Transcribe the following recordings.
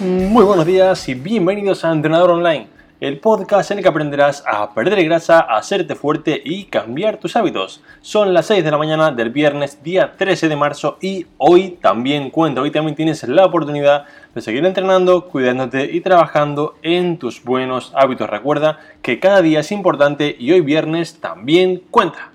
Muy buenos días y bienvenidos a Entrenador Online, el podcast en el que aprenderás a perder grasa, a hacerte fuerte y cambiar tus hábitos. Son las 6 de la mañana del viernes, día 13 de marzo y hoy también cuenta, hoy también tienes la oportunidad de seguir entrenando, cuidándote y trabajando en tus buenos hábitos. Recuerda que cada día es importante y hoy viernes también cuenta.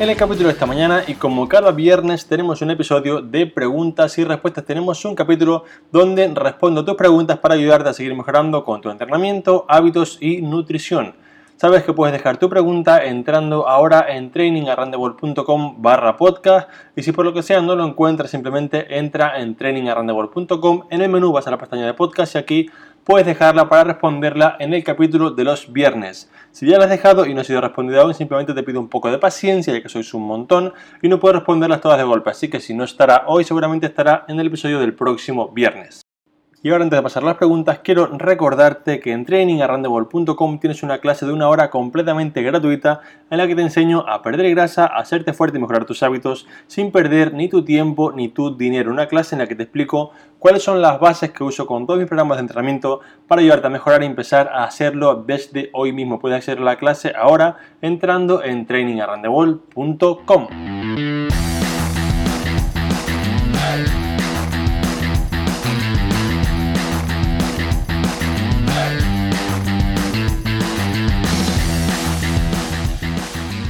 En el capítulo de esta mañana y como cada viernes tenemos un episodio de preguntas y respuestas, tenemos un capítulo donde respondo tus preguntas para ayudarte a seguir mejorando con tu entrenamiento, hábitos y nutrición. Sabes que puedes dejar tu pregunta entrando ahora en trainingarrandebol.com barra podcast y si por lo que sea no lo encuentras simplemente entra en trainingarrandebol.com en el menú vas a la pestaña de podcast y aquí puedes dejarla para responderla en el capítulo de los viernes. Si ya la has dejado y no ha sido respondida aún, simplemente te pido un poco de paciencia, ya que sois un montón y no puedo responderlas todas de golpe. Así que si no estará hoy, seguramente estará en el episodio del próximo viernes. Y ahora antes de pasar las preguntas, quiero recordarte que en trainingarrandebol.com tienes una clase de una hora completamente gratuita en la que te enseño a perder grasa, a hacerte fuerte y mejorar tus hábitos sin perder ni tu tiempo ni tu dinero. Una clase en la que te explico cuáles son las bases que uso con todos mis programas de entrenamiento para ayudarte a mejorar y empezar a hacerlo desde hoy mismo. Puedes hacer la clase ahora entrando en trainingarrandebol.com.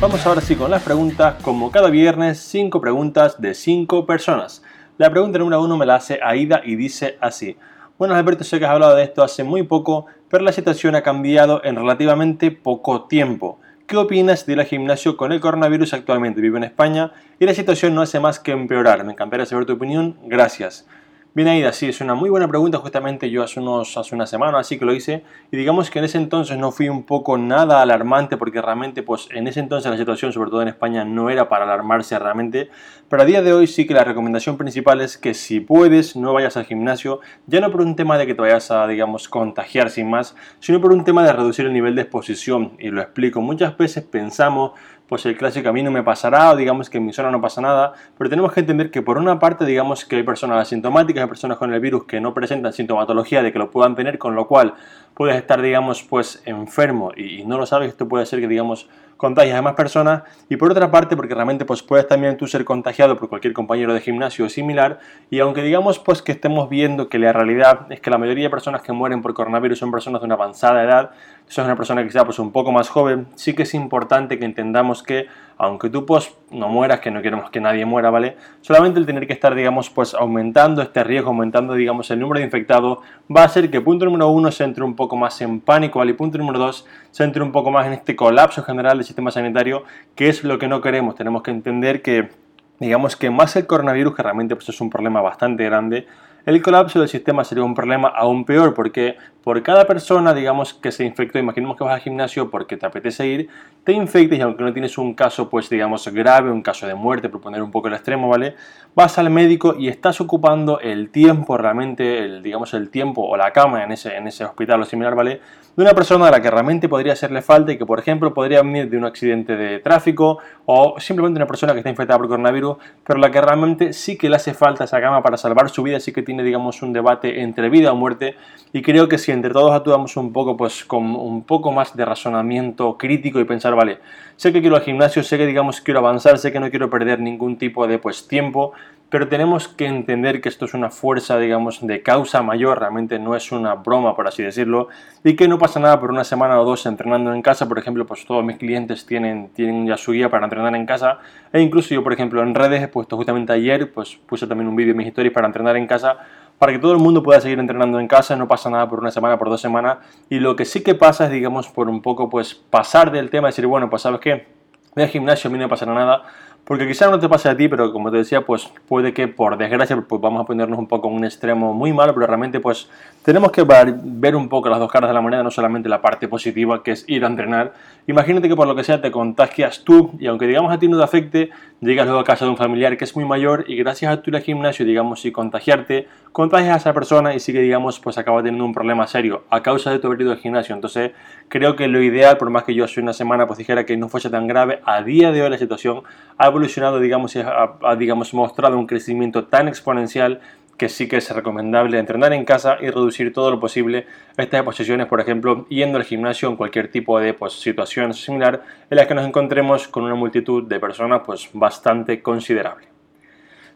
Vamos ahora sí con las preguntas. Como cada viernes, 5 preguntas de 5 personas. La pregunta número 1 me la hace Aida y dice así. Bueno, Alberto, sé que has hablado de esto hace muy poco, pero la situación ha cambiado en relativamente poco tiempo. ¿Qué opinas de ir al gimnasio con el coronavirus actualmente? Vivo en España y la situación no hace más que empeorar. Me encantaría saber tu opinión. Gracias. Bien, Aida, sí, es una muy buena pregunta. Justamente yo hace, unos, hace una semana así que lo hice. Y digamos que en ese entonces no fui un poco nada alarmante porque realmente, pues en ese entonces la situación, sobre todo en España, no era para alarmarse realmente. Pero a día de hoy sí que la recomendación principal es que si puedes, no vayas al gimnasio. Ya no por un tema de que te vayas a, digamos, contagiar sin más, sino por un tema de reducir el nivel de exposición. Y lo explico. Muchas veces pensamos pues el clásico a mí no me pasará o digamos que en mi zona no pasa nada, pero tenemos que entender que por una parte digamos que hay personas asintomáticas, hay personas con el virus que no presentan sintomatología de que lo puedan tener, con lo cual puedes estar digamos pues enfermo y, no lo sabes, esto puede ser que digamos contagias a más personas. Y por otra parte porque realmente pues puedes también tú ser contagiado por cualquier compañero de gimnasio similar y aunque digamos pues que estemos viendo que la realidad es que la mayoría de personas que mueren por coronavirus son personas de una avanzada edad, si es una persona que sea pues un poco más joven, sí que es importante que entendamos que aunque tú pues no mueras, que no queremos que nadie muera, ¿vale? Solamente el tener que estar, digamos, pues aumentando este riesgo, aumentando, digamos, el número de infectados, va a hacer que punto número uno se entre un poco más en pánico, ¿vale? Y punto número dos se entre un poco más en este colapso general del sistema sanitario, que es lo que no queremos. Tenemos que entender que, digamos, que más el coronavirus, que realmente pues, es un problema bastante grande, el colapso del sistema sería un problema aún peor porque por cada persona, digamos, que se infectó, imaginemos que vas al gimnasio porque te apetece ir, te infectes y aunque no tienes un caso, pues digamos, grave, un caso de muerte, por poner un poco el extremo, ¿vale? Vas al médico y estás ocupando el tiempo, realmente, el, digamos, el tiempo o la cama en ese, en ese hospital o similar, ¿vale? De una persona a la que realmente podría hacerle falta y que, por ejemplo, podría venir de un accidente de tráfico o simplemente una persona que está infectada por coronavirus, pero la que realmente sí que le hace falta esa cama para salvar su vida, sí que tiene, digamos, un debate entre vida o muerte. Y creo que si entre todos actuamos un poco, pues con un poco más de razonamiento crítico y pensar, vale, sé que quiero al gimnasio, sé que digamos quiero avanzar, sé que no quiero perder ningún tipo de pues tiempo, pero tenemos que entender que esto es una fuerza, digamos, de causa mayor, realmente no es una broma, por así decirlo, y que no pasa nada por una semana o dos entrenando en casa, por ejemplo, pues todos mis clientes tienen, tienen ya su guía para entrenar en casa, e incluso yo, por ejemplo, en redes he puesto justamente ayer, pues puse también un vídeo en mis historias para entrenar en casa, para que todo el mundo pueda seguir entrenando en casa, no pasa nada por una semana, por dos semanas, y lo que sí que pasa es, digamos, por un poco, pues, pasar del tema, decir, bueno, pues, ¿sabes qué? Voy al gimnasio, a mí no pasará nada, porque quizás no te pase a ti, pero como te decía, pues puede que por desgracia pues vamos a ponernos un poco en un extremo muy malo, pero realmente pues tenemos que ver un poco las dos caras de la moneda, no solamente la parte positiva que es ir a entrenar. Imagínate que por lo que sea te contagias tú y aunque digamos a ti no te afecte, llegas luego a casa de un familiar que es muy mayor y gracias a tu ir al gimnasio, digamos, y contagiarte, contagias a esa persona y sigue, digamos, pues acaba teniendo un problema serio a causa de tu haber ido al gimnasio. Entonces, creo que lo ideal, por más que yo hace una semana pues dijera que no fuese tan grave, a día de hoy la situación ha evolucionado, digamos, y ha, ha digamos, mostrado un crecimiento tan exponencial que sí que es recomendable entrenar en casa y reducir todo lo posible estas exposiciones, por ejemplo, yendo al gimnasio en cualquier tipo de pues, situación similar en la que nos encontremos con una multitud de personas pues, bastante considerable.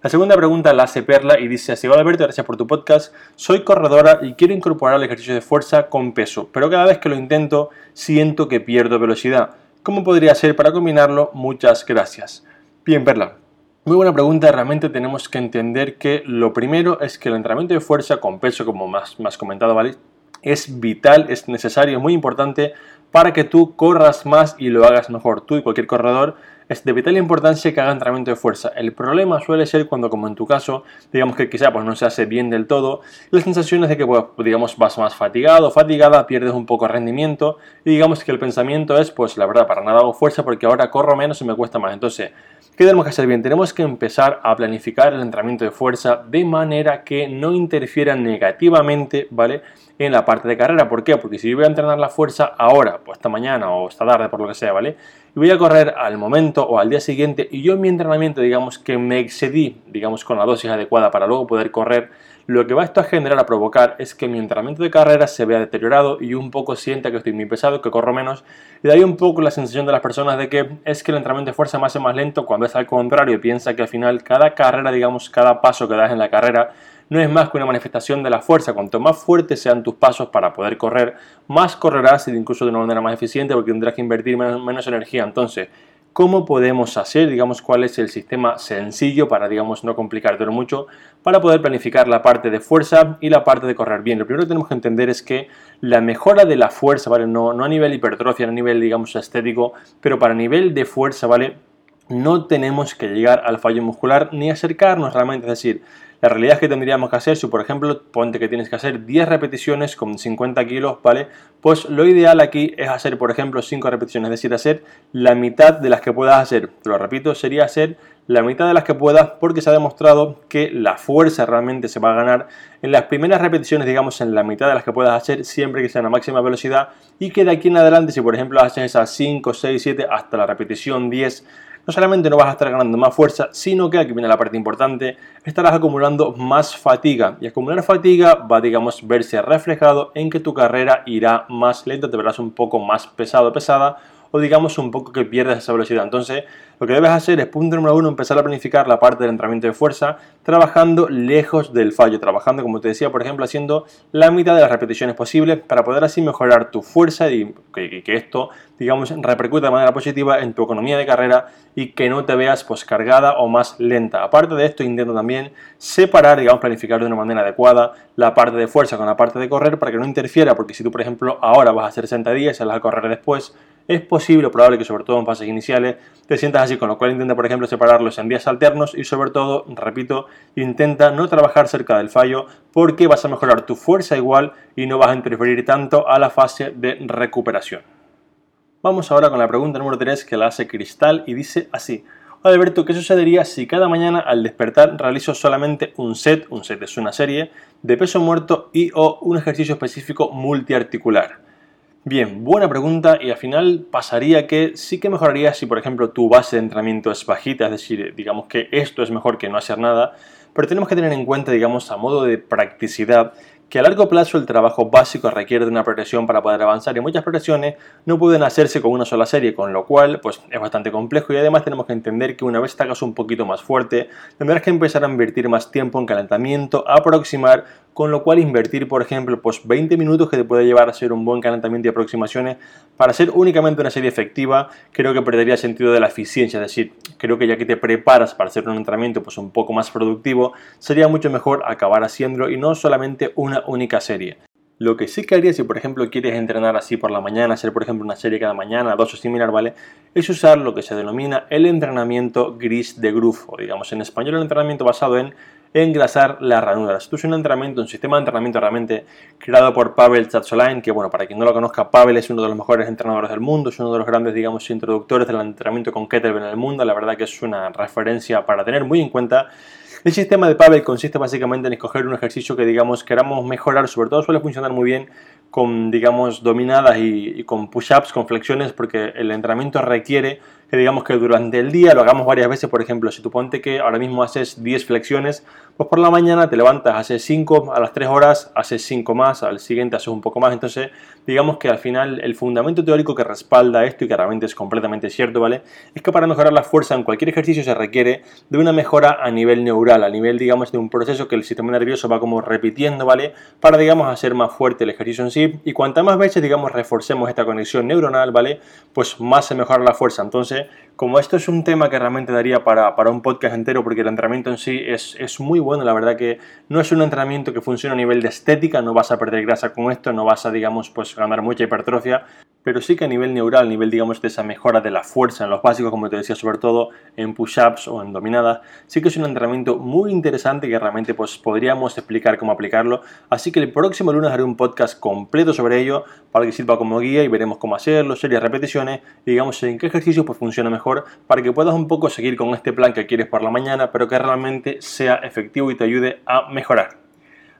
La segunda pregunta la hace Perla y dice así, Alberto, gracias por tu podcast. Soy corredora y quiero incorporar el ejercicio de fuerza con peso, pero cada vez que lo intento siento que pierdo velocidad. ¿Cómo podría ser para combinarlo? Muchas gracias. Bien, Perla, muy buena pregunta, realmente tenemos que entender que lo primero es que el entrenamiento de fuerza con peso, como más, más comentado, ¿vale? Es vital, es necesario, es muy importante para que tú corras más y lo hagas mejor. Tú y cualquier corredor es de vital importancia que haga entrenamiento de fuerza. El problema suele ser cuando, como en tu caso, digamos que quizá pues, no se hace bien del todo, la sensación es de que pues, digamos, vas más fatigado, fatigada, pierdes un poco de rendimiento y digamos que el pensamiento es, pues la verdad, para nada hago fuerza porque ahora corro menos y me cuesta más. Entonces, ¿Qué tenemos que hacer bien? Tenemos que empezar a planificar el entrenamiento de fuerza de manera que no interfiera negativamente, ¿vale? En la parte de carrera. ¿Por qué? Porque si yo voy a entrenar la fuerza ahora, pues esta mañana o esta tarde, por lo que sea, ¿vale? Y voy a correr al momento o al día siguiente. Y yo en mi entrenamiento, digamos que me excedí, digamos, con la dosis adecuada para luego poder correr lo que va esto a generar, a provocar, es que mi entrenamiento de carrera se vea deteriorado y un poco sienta que estoy muy pesado, que corro menos. Y de ahí un poco la sensación de las personas de que es que el entrenamiento de fuerza me hace más lento cuando es al contrario. Piensa que al final cada carrera, digamos, cada paso que das en la carrera no es más que una manifestación de la fuerza. Cuanto más fuertes sean tus pasos para poder correr, más correrás y incluso de una manera más eficiente porque tendrás que invertir menos energía. Entonces, cómo podemos hacer, digamos, cuál es el sistema sencillo para, digamos, no complicártelo mucho, para poder planificar la parte de fuerza y la parte de correr bien. Lo primero que tenemos que entender es que la mejora de la fuerza, ¿vale? No, no a nivel hipertrofia, no a nivel, digamos, estético, pero para nivel de fuerza, ¿vale? No tenemos que llegar al fallo muscular ni acercarnos realmente, es decir, la realidad es que tendríamos que hacer, si por ejemplo, ponte que tienes que hacer 10 repeticiones con 50 kilos, ¿vale? Pues lo ideal aquí es hacer, por ejemplo, 5 repeticiones, es decir, hacer la mitad de las que puedas hacer. Te lo repito, sería hacer la mitad de las que puedas porque se ha demostrado que la fuerza realmente se va a ganar en las primeras repeticiones, digamos, en la mitad de las que puedas hacer siempre que sea a máxima velocidad y que de aquí en adelante, si por ejemplo haces esas 5, 6, 7 hasta la repetición 10, no solamente no vas a estar ganando más fuerza, sino que aquí viene la parte importante, estarás acumulando más fatiga. Y acumular fatiga va, digamos, verse reflejado en que tu carrera irá más lenta, te verás un poco más pesado, pesada, o digamos un poco que pierdes esa velocidad. Entonces, lo que debes hacer es, punto número uno, empezar a planificar la parte del entrenamiento de fuerza, trabajando lejos del fallo, trabajando, como te decía, por ejemplo, haciendo la mitad de las repeticiones posibles para poder así mejorar tu fuerza y que, esto, digamos, repercuta de manera positiva en tu economía de carrera y que no te veas pues cargada o más lenta. Aparte de esto, intento también separar, digamos, planificar de una manera adecuada la parte de fuerza con la parte de correr para que no interfiera, porque si tú, por ejemplo, ahora vas a hacer 60 días y vas a correr después, es posible, probable que sobre todo en fases iniciales te sientas así, con lo cual intenta, por ejemplo, separarlos en días alternos y sobre todo, repito, intenta no trabajar cerca del fallo porque vas a mejorar tu fuerza igual y no vas a interferir tanto a la fase de recuperación. Vamos ahora con la pregunta número 3 que la hace Cristal y dice así. Alberto, ¿qué sucedería si cada mañana al despertar realizo solamente un set, un set es una serie, de peso muerto y o un ejercicio específico multiarticular? Bien, buena pregunta y al final pasaría que sí que mejoraría si por ejemplo tu base de entrenamiento es bajita, es decir, digamos que esto es mejor que no hacer nada, pero tenemos que tener en cuenta, digamos, a modo de practicidad, que a largo plazo el trabajo básico requiere de una progresión para poder avanzar y muchas progresiones no pueden hacerse con una sola serie, con lo cual pues es bastante complejo y además tenemos que entender que una vez te un poquito más fuerte, tendrás que empezar a invertir más tiempo en calentamiento, aproximar, con lo cual invertir por ejemplo pues 20 minutos que te puede llevar a hacer un buen calentamiento y aproximaciones para hacer únicamente una serie efectiva, creo que perdería sentido de la eficiencia, es decir, creo que ya que te preparas para hacer un entrenamiento pues un poco más productivo, sería mucho mejor acabar haciéndolo y no solamente una única serie. Lo que sí que haría si por ejemplo quieres entrenar así por la mañana, hacer por ejemplo una serie cada mañana, dos o similar, ¿vale? Es usar lo que se denomina el entrenamiento gris de groove, o digamos en español el entrenamiento basado en engrasar las ranuras. Esto es un entrenamiento, un sistema de entrenamiento realmente creado por Pavel Tsatsolain, que bueno, para quien no lo conozca, Pavel es uno de los mejores entrenadores del mundo, es uno de los grandes, digamos, introductores del entrenamiento con kettlebell en el mundo, la verdad que es una referencia para tener muy en cuenta. El sistema de Pavel consiste básicamente en escoger un ejercicio que digamos queramos mejorar, sobre todo suele funcionar muy bien con digamos dominadas y, y con push-ups, con flexiones, porque el entrenamiento requiere que digamos que durante el día lo hagamos varias veces, por ejemplo, si tú ponte que ahora mismo haces 10 flexiones, pues por la mañana te levantas, haces 5, a las 3 horas haces 5 más, al siguiente haces un poco más, entonces digamos que al final el fundamento teórico que respalda esto y que realmente es completamente cierto, ¿vale? Es que para mejorar la fuerza en cualquier ejercicio se requiere de una mejora a nivel neural, a nivel digamos de un proceso que el sistema nervioso va como repitiendo, ¿vale? Para digamos hacer más fuerte el ejercicio en sí y cuantas más veces digamos reforcemos esta conexión neuronal, ¿vale? Pues más se mejora la fuerza, entonces como esto es un tema que realmente daría para, un podcast entero, porque el entrenamiento en sí es, es, muy bueno, la verdad que no es un entrenamiento que funcione a nivel de estética, no vas a perder grasa con esto, no vas a, digamos, pues ganar mucha hipertrofia, pero sí que a nivel neural, a nivel, digamos, de esa mejora de la fuerza en los básicos, como te decía, sobre todo en push-ups o en dominadas, sí que es un entrenamiento muy interesante que realmente pues, podríamos explicar cómo aplicarlo. Así que el próximo lunes haré un podcast completo sobre ello para que sirva como guía y veremos cómo hacerlo, series, repeticiones, y digamos en qué ejercicio pues, funciona mejor para que puedas un poco seguir con este plan que quieres por la mañana, pero que realmente sea efectivo y te ayude a mejorar.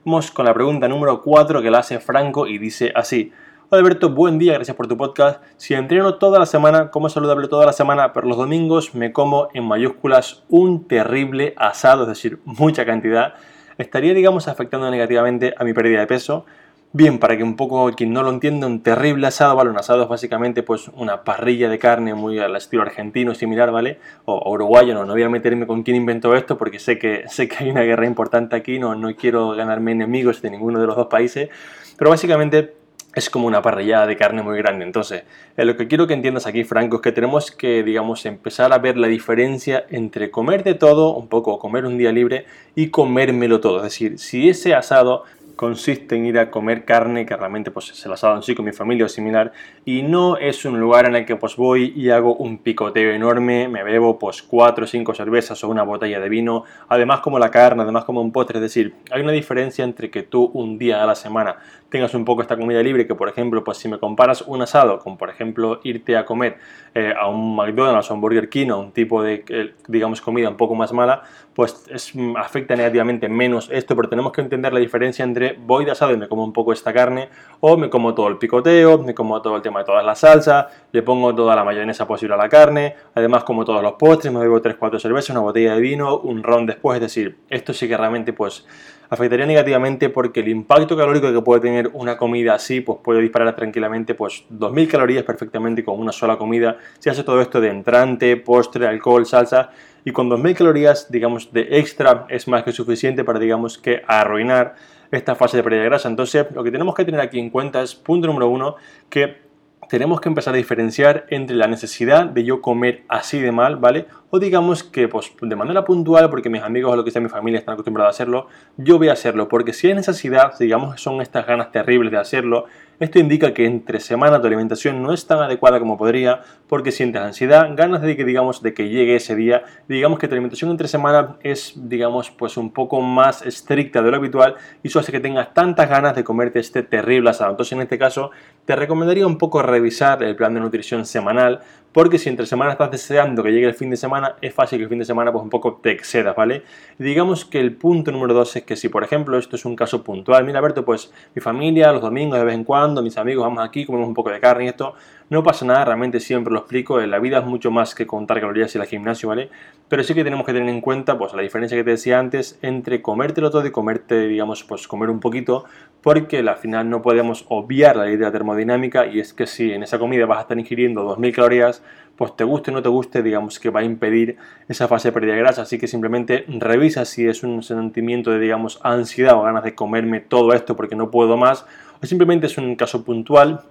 Vamos con la pregunta número 4 que la hace Franco y dice así. Hola Alberto, buen día, gracias por tu podcast. Si entreno toda la semana, como saludable toda la semana, pero los domingos me como en mayúsculas un terrible asado, es decir, mucha cantidad, estaría, digamos, afectando negativamente a mi pérdida de peso. Bien, para que un poco quien no lo entienda, un terrible asado, ¿vale? Un asado es básicamente pues una parrilla de carne muy al estilo argentino, similar, ¿vale? O, uruguayo, no, no voy a meterme con quién inventó esto porque sé que, sé que hay una guerra importante aquí, no, no quiero ganarme enemigos de ninguno de los dos países, pero básicamente es como una parrillada de carne muy grande. Entonces, eh, lo que quiero que entiendas aquí, Franco, es que tenemos que, digamos, empezar a ver la diferencia entre comer de todo, un poco, comer un día libre, y comérmelo todo. Es decir, si ese asado consiste en ir a comer carne, que realmente pues se las ha dado en sí con mi familia o similar, y no es un lugar en el que pues voy y hago un picoteo enorme, me bebo pues cuatro o cinco cervezas o una botella de vino, además como la carne, además como un postre, es decir, hay una diferencia entre que tú un día a la semana tengas un poco esta comida libre, que por ejemplo, pues si me comparas un asado con por ejemplo irte a comer eh, a un McDonald's o un Burger King o un tipo de, eh, digamos, comida un poco más mala, pues es, afecta negativamente menos esto, pero tenemos que entender la diferencia entre voy de asado y me como un poco esta carne, o me como todo el picoteo, me como todo el tema de todas las salsas, le pongo toda la mayonesa posible a la carne, además como todos los postres, me bebo 3-4 cervezas, una botella de vino, un ron después, es decir, esto sí que realmente pues afectaría negativamente porque el impacto calórico que puede tener una comida así, pues puede disparar tranquilamente pues 2000 calorías perfectamente con una sola comida, si hace todo esto de entrante, postre, alcohol, salsa, y con 2.000 calorías, digamos, de extra es más que suficiente para, digamos, que arruinar esta fase de pérdida de grasa. Entonces, lo que tenemos que tener aquí en cuenta es, punto número uno, que tenemos que empezar a diferenciar entre la necesidad de yo comer así de mal, ¿vale? O digamos que pues, de manera puntual, porque mis amigos o lo que sea mi familia están acostumbrados a hacerlo, yo voy a hacerlo, porque si hay necesidad, digamos que son estas ganas terribles de hacerlo, esto indica que entre semana tu alimentación no es tan adecuada como podría porque sientes ansiedad, ganas de que digamos de que llegue ese día, digamos que tu alimentación entre semana es digamos pues un poco más estricta de lo habitual y eso hace que tengas tantas ganas de comerte este terrible asado. Entonces en este caso te recomendaría un poco revisar el plan de nutrición semanal porque si entre semana estás deseando que llegue el fin de semana, es fácil que el fin de semana pues un poco te excedas, ¿vale? digamos que el punto número dos es que si por ejemplo esto es un caso puntual, mira Alberto, pues mi familia los domingos de vez en cuando, mis amigos vamos aquí, comemos un poco de carne y esto, no pasa nada, realmente siempre lo explico, la vida es mucho más que contar calorías y el gimnasio, ¿vale? Pero sí que tenemos que tener en cuenta pues la diferencia que te decía antes entre comértelo todo y comerte, digamos, pues comer un poquito, porque al final no podemos obviar la ley de la termodinámica y es que si en esa comida vas a estar ingiriendo 2000 calorías, pues te guste o no te guste, digamos que va a impedir esa fase de pérdida de grasa, así que simplemente revisa si es un sentimiento de, digamos, ansiedad o ganas de comerme todo esto porque no puedo más, o simplemente es un caso puntual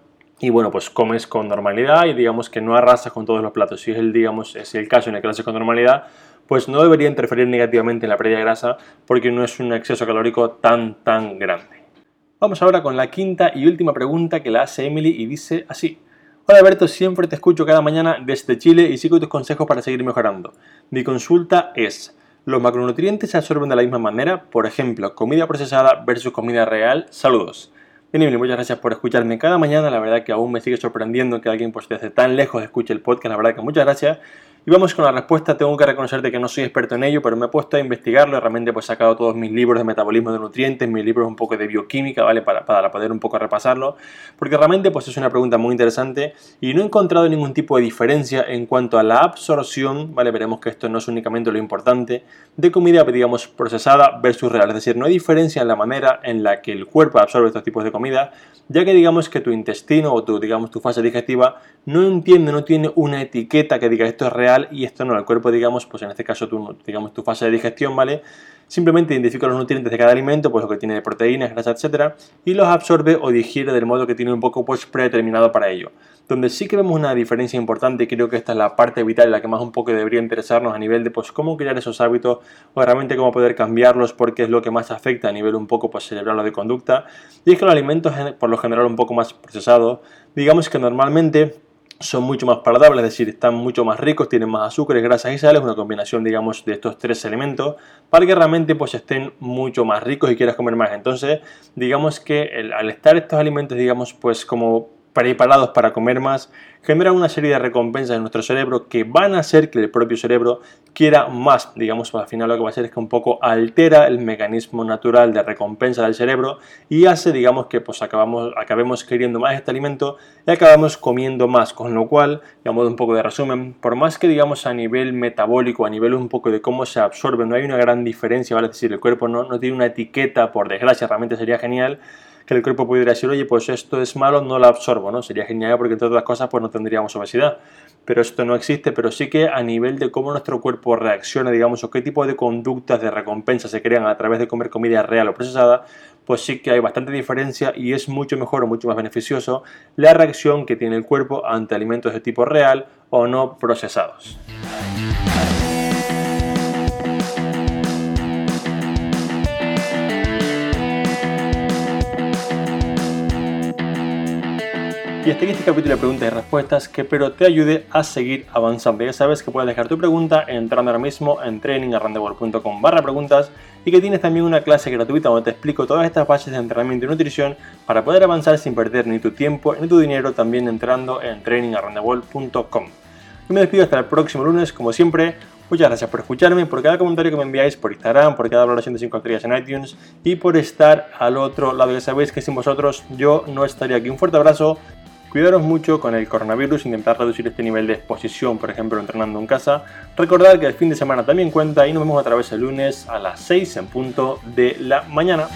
y bueno, pues comes con normalidad y digamos que no arrasas con todos los platos. Si es el, digamos, es el caso en el que lo haces con normalidad, pues no debería interferir negativamente en la pérdida de grasa porque no es un exceso calórico tan, tan grande. Vamos ahora con la quinta y última pregunta que la hace Emily y dice así. Hola Alberto, siempre te escucho cada mañana desde Chile y sigo tus consejos para seguir mejorando. Mi consulta es, ¿Los macronutrientes se absorben de la misma manera? Por ejemplo, comida procesada versus comida real. Saludos. Muchas gracias por escucharme cada mañana. La verdad que aún me sigue sorprendiendo que alguien pues desde tan lejos escuche el podcast. La verdad que muchas gracias. Y vamos con la respuesta. Tengo que reconocerte que no soy experto en ello, pero me he puesto a investigarlo. Realmente pues he sacado todos mis libros de metabolismo de nutrientes, mis libros un poco de bioquímica, ¿vale? Para, para poder un poco repasarlo. Porque realmente pues es una pregunta muy interesante y no he encontrado ningún tipo de diferencia en cuanto a la absorción, ¿vale? Veremos que esto no es únicamente lo importante, de comida, digamos, procesada versus real. Es decir, no hay diferencia en la manera en la que el cuerpo absorbe estos tipos de comida, ya que digamos que tu intestino o tu, digamos, tu fase digestiva no entiende, no tiene una etiqueta que diga esto es real y esto no. El cuerpo, digamos, pues en este caso tu, digamos, tu fase de digestión, ¿vale? Simplemente identifica los nutrientes de cada alimento, pues lo que tiene de proteínas, grasa, etcétera, y los absorbe o digiere del modo que tiene un poco pues predeterminado para ello. Donde sí que vemos una diferencia importante y creo que esta es la parte vital, la que más un poco debería interesarnos a nivel de pues cómo crear esos hábitos o realmente cómo poder cambiarlos porque es lo que más afecta a nivel un poco pues cerebral o de conducta. Y es que los alimentos por lo general un poco más procesados, digamos que normalmente son mucho más palatables, es decir, están mucho más ricos, tienen más azúcares, grasas y sales, una combinación, digamos, de estos tres elementos, para que realmente pues estén mucho más ricos y quieras comer más. Entonces, digamos que al estar estos alimentos, digamos, pues como preparados para comer más, generan una serie de recompensas en nuestro cerebro que van a hacer que el propio cerebro quiera más. Digamos, al final lo que va a hacer es que un poco altera el mecanismo natural de recompensa del cerebro y hace, digamos, que pues acabamos, acabemos queriendo más este alimento y acabamos comiendo más. Con lo cual, digamos, un poco de resumen, por más que digamos a nivel metabólico, a nivel un poco de cómo se absorbe, no hay una gran diferencia, ¿vale? Es decir, el cuerpo no, no tiene una etiqueta, por desgracia, realmente sería genial que el cuerpo pudiera decir, oye, pues esto es malo, no lo absorbo, ¿no? Sería genial porque entre otras cosas pues no tendríamos obesidad. Pero esto no existe, pero sí que a nivel de cómo nuestro cuerpo reacciona, digamos, o qué tipo de conductas de recompensa se crean a través de comer comida real o procesada, pues sí que hay bastante diferencia y es mucho mejor o mucho más beneficioso la reacción que tiene el cuerpo ante alimentos de tipo real o no procesados. Y hasta aquí este capítulo de preguntas y respuestas que espero te ayude a seguir avanzando. Ya sabes que puedes dejar tu pregunta entrando ahora mismo en trainingarrandewall.com barra preguntas y que tienes también una clase gratuita donde te explico todas estas bases de entrenamiento y nutrición para poder avanzar sin perder ni tu tiempo ni tu dinero también entrando en trainingarrandewall.com. Y me despido hasta el próximo lunes, como siempre. Muchas gracias por escucharme, por cada comentario que me enviáis por Instagram, por cada valoración de 5 estrellas en iTunes y por estar al otro lado. Ya sabéis que sin vosotros yo no estaría aquí. Un fuerte abrazo Cuidaros mucho con el coronavirus, intentar reducir este nivel de exposición, por ejemplo, entrenando en casa. Recordad que el fin de semana también cuenta y nos vemos otra vez el lunes a las 6 en punto de la mañana.